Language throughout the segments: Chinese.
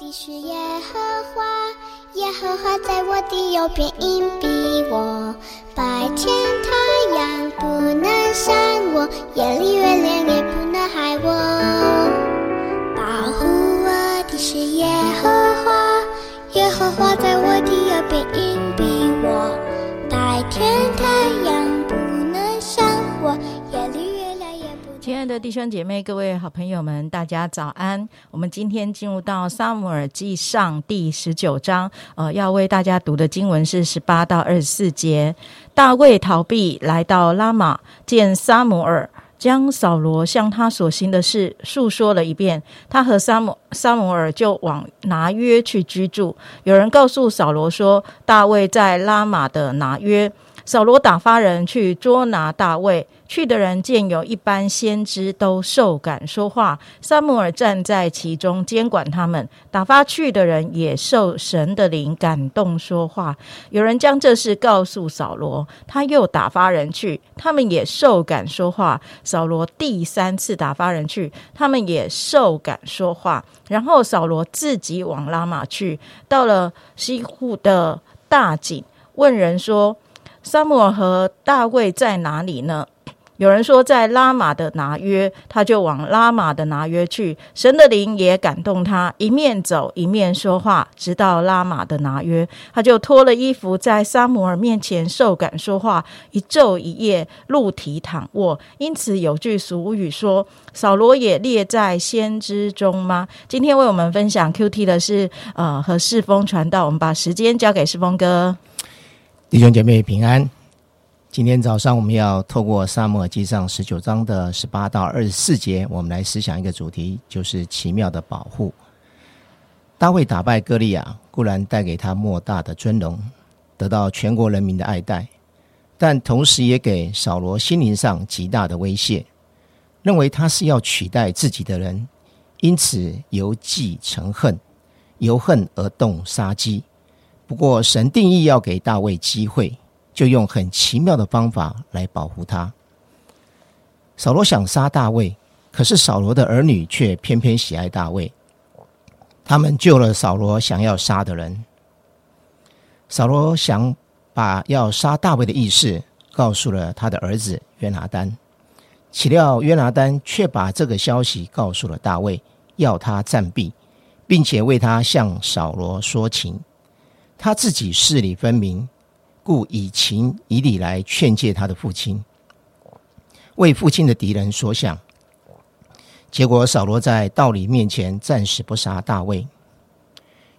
的是耶和华，耶和华在我的右边，荫庇我。白天太阳不能伤我，夜里月亮也不能害我。保护我的是耶和华，耶和华在我的右边，荫庇亲爱的弟兄姐妹、各位好朋友们，大家早安！我们今天进入到撒母耳记上第十九章，呃，要为大家读的经文是十八到二十四节。大卫逃避来到拉玛，见撒母耳，将扫罗向他所行的事述说了一遍。他和撒母撒母耳就往拿约去居住。有人告诉扫罗说，大卫在拉玛的拿约。扫罗打发人去捉拿大卫，去的人见有一般先知都受感说话，撒母耳站在其中监管他们。打发去的人也受神的灵感动说话。有人将这事告诉扫罗，他又打发人去，他们也受感说话。扫罗第三次打发人去，他们也受感说话。然后扫罗自己往拉玛去，到了西户的大井，问人说。撒母耳和大卫在哪里呢？有人说在拉玛的拿约，他就往拉玛的拿约去。神的灵也感动他，一面走一面说话，直到拉玛的拿约，他就脱了衣服，在撒母耳面前受感说话，一昼一夜露体躺卧。因此有句俗语说：“扫罗也列在先知中吗？”今天为我们分享 Q T 的是呃和世风传道，我们把时间交给世风哥。弟兄姐妹平安。今天早上我们要透过《沙漠记上》十九章的十八到二十四节，我们来思想一个主题，就是奇妙的保护。大卫打败歌利亚，固然带给他莫大的尊荣，得到全国人民的爱戴，但同时也给扫罗心灵上极大的威胁，认为他是要取代自己的人，因此由忌成恨，由恨而动杀机。不过，神定义要给大卫机会，就用很奇妙的方法来保护他。扫罗想杀大卫，可是扫罗的儿女却偏偏喜爱大卫，他们救了扫罗想要杀的人。扫罗想把要杀大卫的意思告诉了他的儿子约拿丹，岂料约拿丹却把这个消息告诉了大卫，要他暂避，并且为他向扫罗说情。他自己事理分明，故以情以理来劝诫他的父亲，为父亲的敌人所想。结果扫罗在道理面前暂时不杀大卫。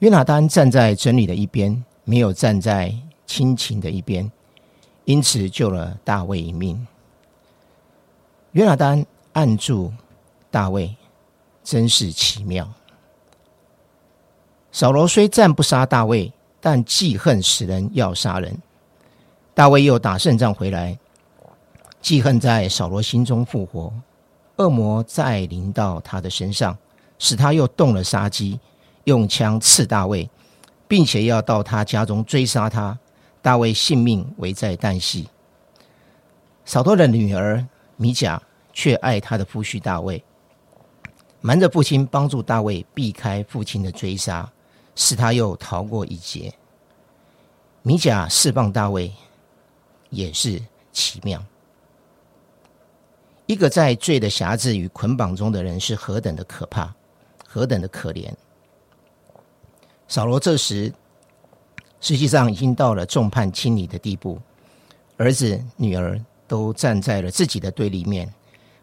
约拿丹站在真理的一边，没有站在亲情的一边，因此救了大卫一命。约拿丹按住大卫，真是奇妙。扫罗虽暂不杀大卫。但记恨使人要杀人，大卫又打胜仗回来，记恨在扫罗心中复活，恶魔再临到他的身上，使他又动了杀机，用枪刺大卫，并且要到他家中追杀他，大卫性命危在旦夕。扫罗的女儿米甲却爱他的夫婿大卫，瞒着父亲帮助大卫避开父亲的追杀。使他又逃过一劫。米甲释放大卫，也是奇妙。一个在罪的辖制与捆绑中的人，是何等的可怕，何等的可怜。扫罗这时实际上已经到了众叛亲离的地步，儿子、女儿都站在了自己的对立面，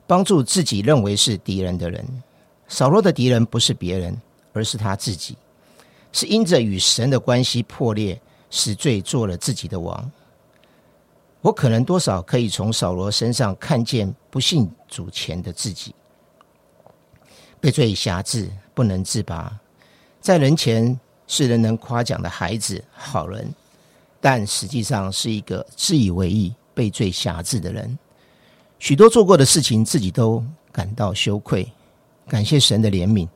帮助自己认为是敌人的人。扫罗的敌人不是别人，而是他自己。是因着与神的关系破裂，使罪做了自己的王。我可能多少可以从扫罗身上看见不信主前的自己，被罪辖制，不能自拔，在人前是人能夸奖的孩子、好人，但实际上是一个自以为意、被罪辖制的人。许多做过的事情，自己都感到羞愧。感谢神的怜悯。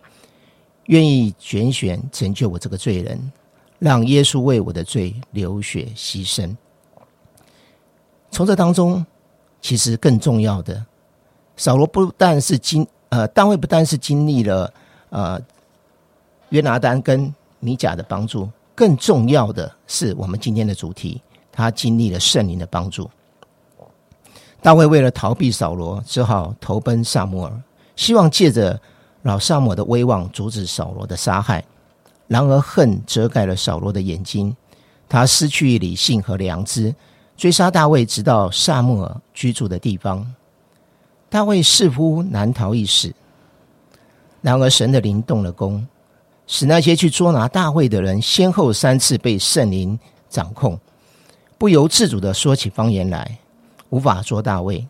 愿意拣选拯救我这个罪人，让耶稣为我的罪流血牺牲。从这当中，其实更重要的，扫罗不但是经呃，大卫不但是经历了呃约拿丹跟米甲的帮助，更重要的是我们今天的主题，他经历了圣灵的帮助。大卫为了逃避扫罗，只好投奔萨摩尔，希望借着老萨摩的威望阻止扫罗的杀害。然而恨遮盖了扫罗的眼睛，他失去理性和良知，追杀大卫，直到萨摩尔居住的地方。大卫似乎难逃一死。然而神的灵动了功，使那些去捉拿大卫的人，先后三次被圣灵掌控，不由自主的说起方言来。无法捉大卫，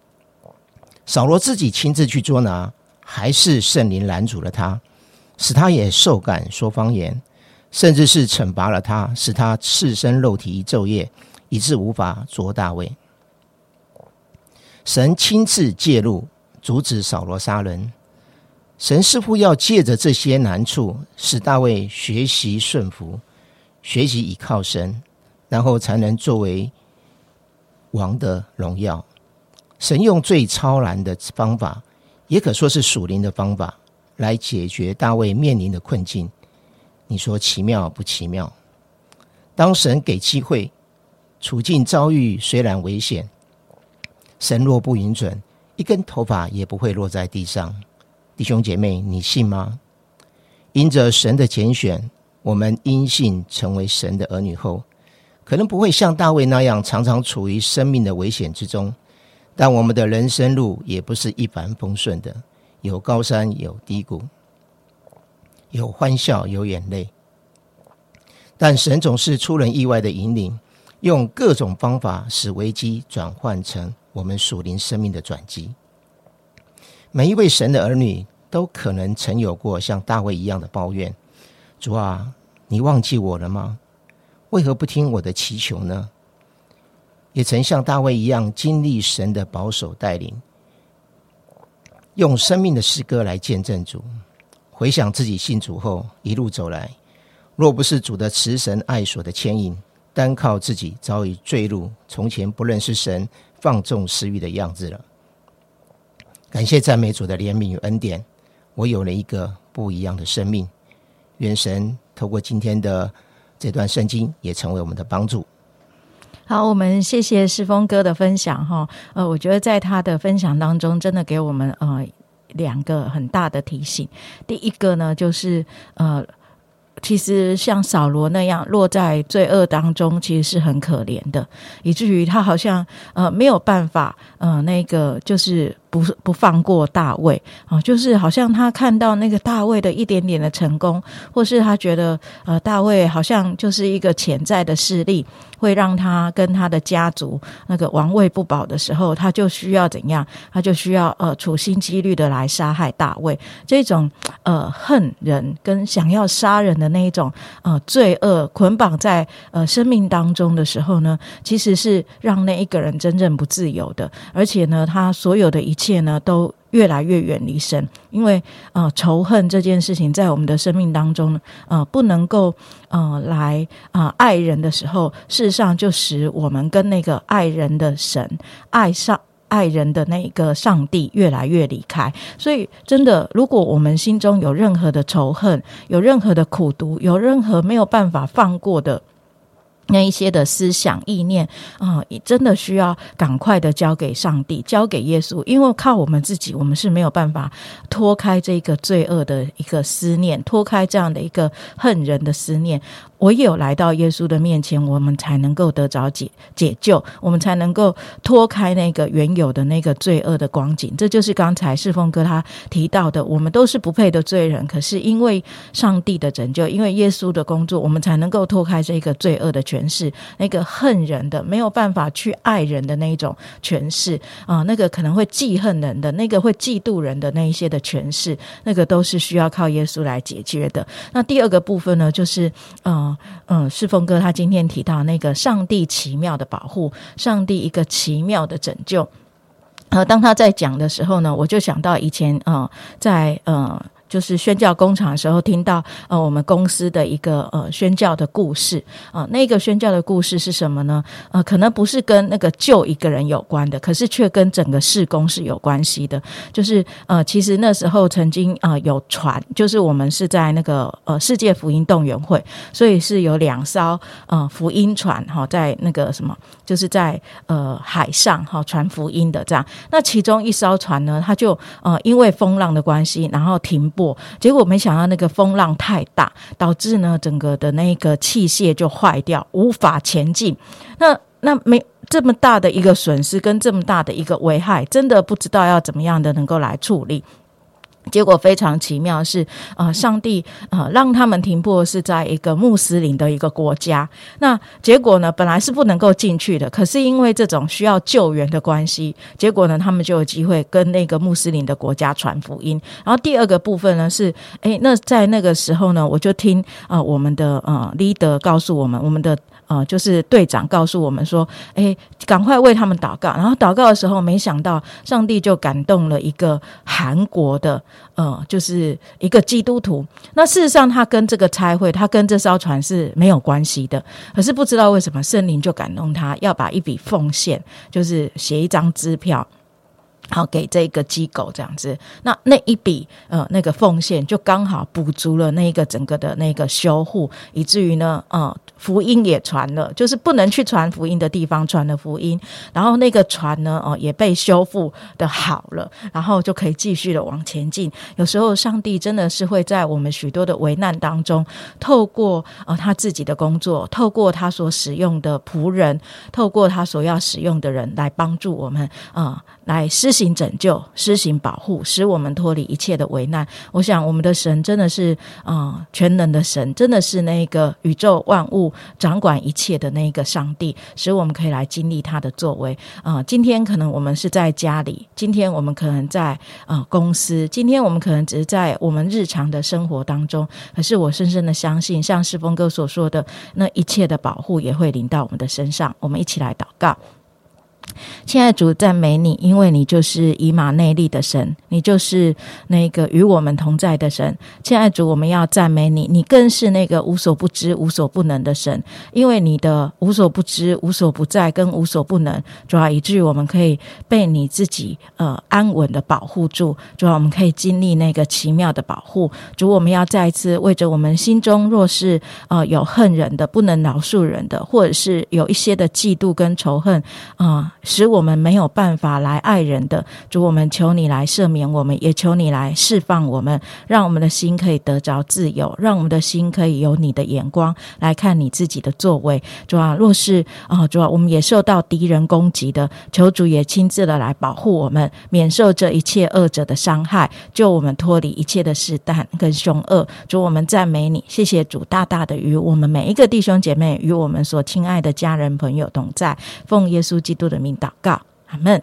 扫罗自己亲自去捉拿，还是圣灵拦阻了他，使他也受感说方言，甚至是惩罚了他，使他赤身肉体昼夜，以致无法捉大卫。神亲自介入，阻止扫罗杀人。神似乎要借着这些难处，使大卫学习顺服，学习倚靠神，然后才能作为。王的荣耀，神用最超然的方法，也可说是属灵的方法，来解决大卫面临的困境。你说奇妙不奇妙？当神给机会，处境遭遇虽然危险，神若不允准，一根头发也不会落在地上。弟兄姐妹，你信吗？因着神的拣选，我们因信成为神的儿女后。可能不会像大卫那样常常处于生命的危险之中，但我们的人生路也不是一帆风顺的，有高山有低谷，有欢笑有眼泪。但神总是出人意外的引领，用各种方法使危机转换成我们属灵生命的转机。每一位神的儿女都可能曾有过像大卫一样的抱怨：“主啊，你忘记我了吗？”为何不听我的祈求呢？也曾像大卫一样经历神的保守带领，用生命的诗歌来见证主。回想自己信主后一路走来，若不是主的慈神爱所的牵引，单靠自己早已坠入从前不认识神、放纵私欲的样子了。感谢赞美主的怜悯与恩典，我有了一个不一样的生命。愿神透过今天的。这段圣经也成为我们的帮助。好，我们谢谢世峰哥的分享哈。呃，我觉得在他的分享当中，真的给我们呃两个很大的提醒。第一个呢，就是呃，其实像扫罗那样落在罪恶当中，其实是很可怜的，以至于他好像呃没有办法呃那个就是。不不放过大卫啊，就是好像他看到那个大卫的一点点的成功，或是他觉得呃大卫好像就是一个潜在的势力，会让他跟他的家族那个王位不保的时候，他就需要怎样？他就需要呃处心积虑的来杀害大卫。这种呃恨人跟想要杀人的那一种呃罪恶捆绑在呃生命当中的时候呢，其实是让那一个人真正不自由的，而且呢，他所有的一。一切呢都越来越远离神，因为呃仇恨这件事情在我们的生命当中呃不能够呃来啊爱人的时候，事实上就使我们跟那个爱人的神爱上爱人的那个上帝越来越离开。所以真的，如果我们心中有任何的仇恨，有任何的苦毒，有任何没有办法放过的。那一些的思想意念啊，真的需要赶快的交给上帝，交给耶稣，因为靠我们自己，我们是没有办法脱开这个罪恶的一个思念，脱开这样的一个恨人的思念。唯有来到耶稣的面前，我们才能够得着解解救，我们才能够脱开那个原有的那个罪恶的光景。这就是刚才世峰哥他提到的，我们都是不配的罪人，可是因为上帝的拯救，因为耶稣的工作，我们才能够脱开这个罪恶的权势，那个恨人的没有办法去爱人的那一种权势啊，那个可能会记恨人的，那个会嫉妒人的那一些的权势，那个都是需要靠耶稣来解决的。那第二个部分呢，就是嗯。嗯，世峰哥他今天提到那个上帝奇妙的保护，上帝一个奇妙的拯救。呃，当他在讲的时候呢，我就想到以前呃，在呃就是宣教工厂的时候，听到呃我们公司的一个呃宣教的故事啊，那个宣教的故事是什么呢？呃，可能不是跟那个救一个人有关的，可是却跟整个事工是有关系的。就是呃，其实那时候曾经呃有船，就是我们是在那个呃世界福音动员会，所以是有两艘呃福音船哈，在那个什么，就是在呃海上哈传福音的这样。那其中一艘船呢，它就呃因为风浪的关系，然后停不，结果没想到那个风浪太大，导致呢整个的那个器械就坏掉，无法前进。那那没这么大的一个损失，跟这么大的一个危害，真的不知道要怎么样的能够来处理。结果非常奇妙，是呃，上帝呃让他们停泊是在一个穆斯林的一个国家。那结果呢，本来是不能够进去的，可是因为这种需要救援的关系，结果呢，他们就有机会跟那个穆斯林的国家传福音。然后第二个部分呢是，诶，那在那个时候呢，我就听啊，我们的呃 leader 告诉我们，我们的。呃，就是队长告诉我们说：“哎，赶快为他们祷告。”然后祷告的时候，没想到上帝就感动了一个韩国的，呃，就是一个基督徒。那事实上，他跟这个差会，他跟这艘船是没有关系的。可是不知道为什么，圣灵就感动他，要把一笔奉献，就是写一张支票。好，给这个机构这样子，那那一笔呃那个奉献就刚好补足了那个整个的那个修护，以至于呢，呃，福音也传了，就是不能去传福音的地方传了福音，然后那个船呢，哦也被修复的好了，然后就可以继续的往前进。有时候上帝真的是会在我们许多的危难当中，透过呃他自己的工作，透过他所使用的仆人，透过他所要使用的人来帮助我们啊。来施行拯救，施行保护，使我们脱离一切的危难。我想，我们的神真的是啊，全能的神，真的是那个宇宙万物掌管一切的那个上帝，使我们可以来经历他的作为啊。今天可能我们是在家里，今天我们可能在啊公司，今天我们可能只是在我们日常的生活当中。可是我深深的相信，像世峰哥所说的，那一切的保护也会临到我们的身上。我们一起来祷告。亲爱的主，赞美你，因为你就是以马内利的神，你就是那个与我们同在的神。亲爱的主，我们要赞美你，你更是那个无所不知、无所不能的神。因为你的无所不知、无所不在跟无所不能，主要以至于我们可以被你自己呃安稳的保护住。主要我们可以经历那个奇妙的保护。主，我们要再一次为着我们心中若是呃有恨人的、不能饶恕人的，或者是有一些的嫉妒跟仇恨啊。使我们没有办法来爱人的主，我们求你来赦免我们，也求你来释放我们，让我们的心可以得着自由，让我们的心可以有你的眼光来看你自己的作为。主啊，若是啊，主啊，我们也受到敌人攻击的，求主也亲自的来保护我们，免受这一切恶者的伤害，救我们脱离一切的试探跟凶恶。主，我们赞美你，谢谢主，大大的与我们每一个弟兄姐妹与我们所亲爱的家人朋友同在，奉耶稣基督的名。祷告，阿门。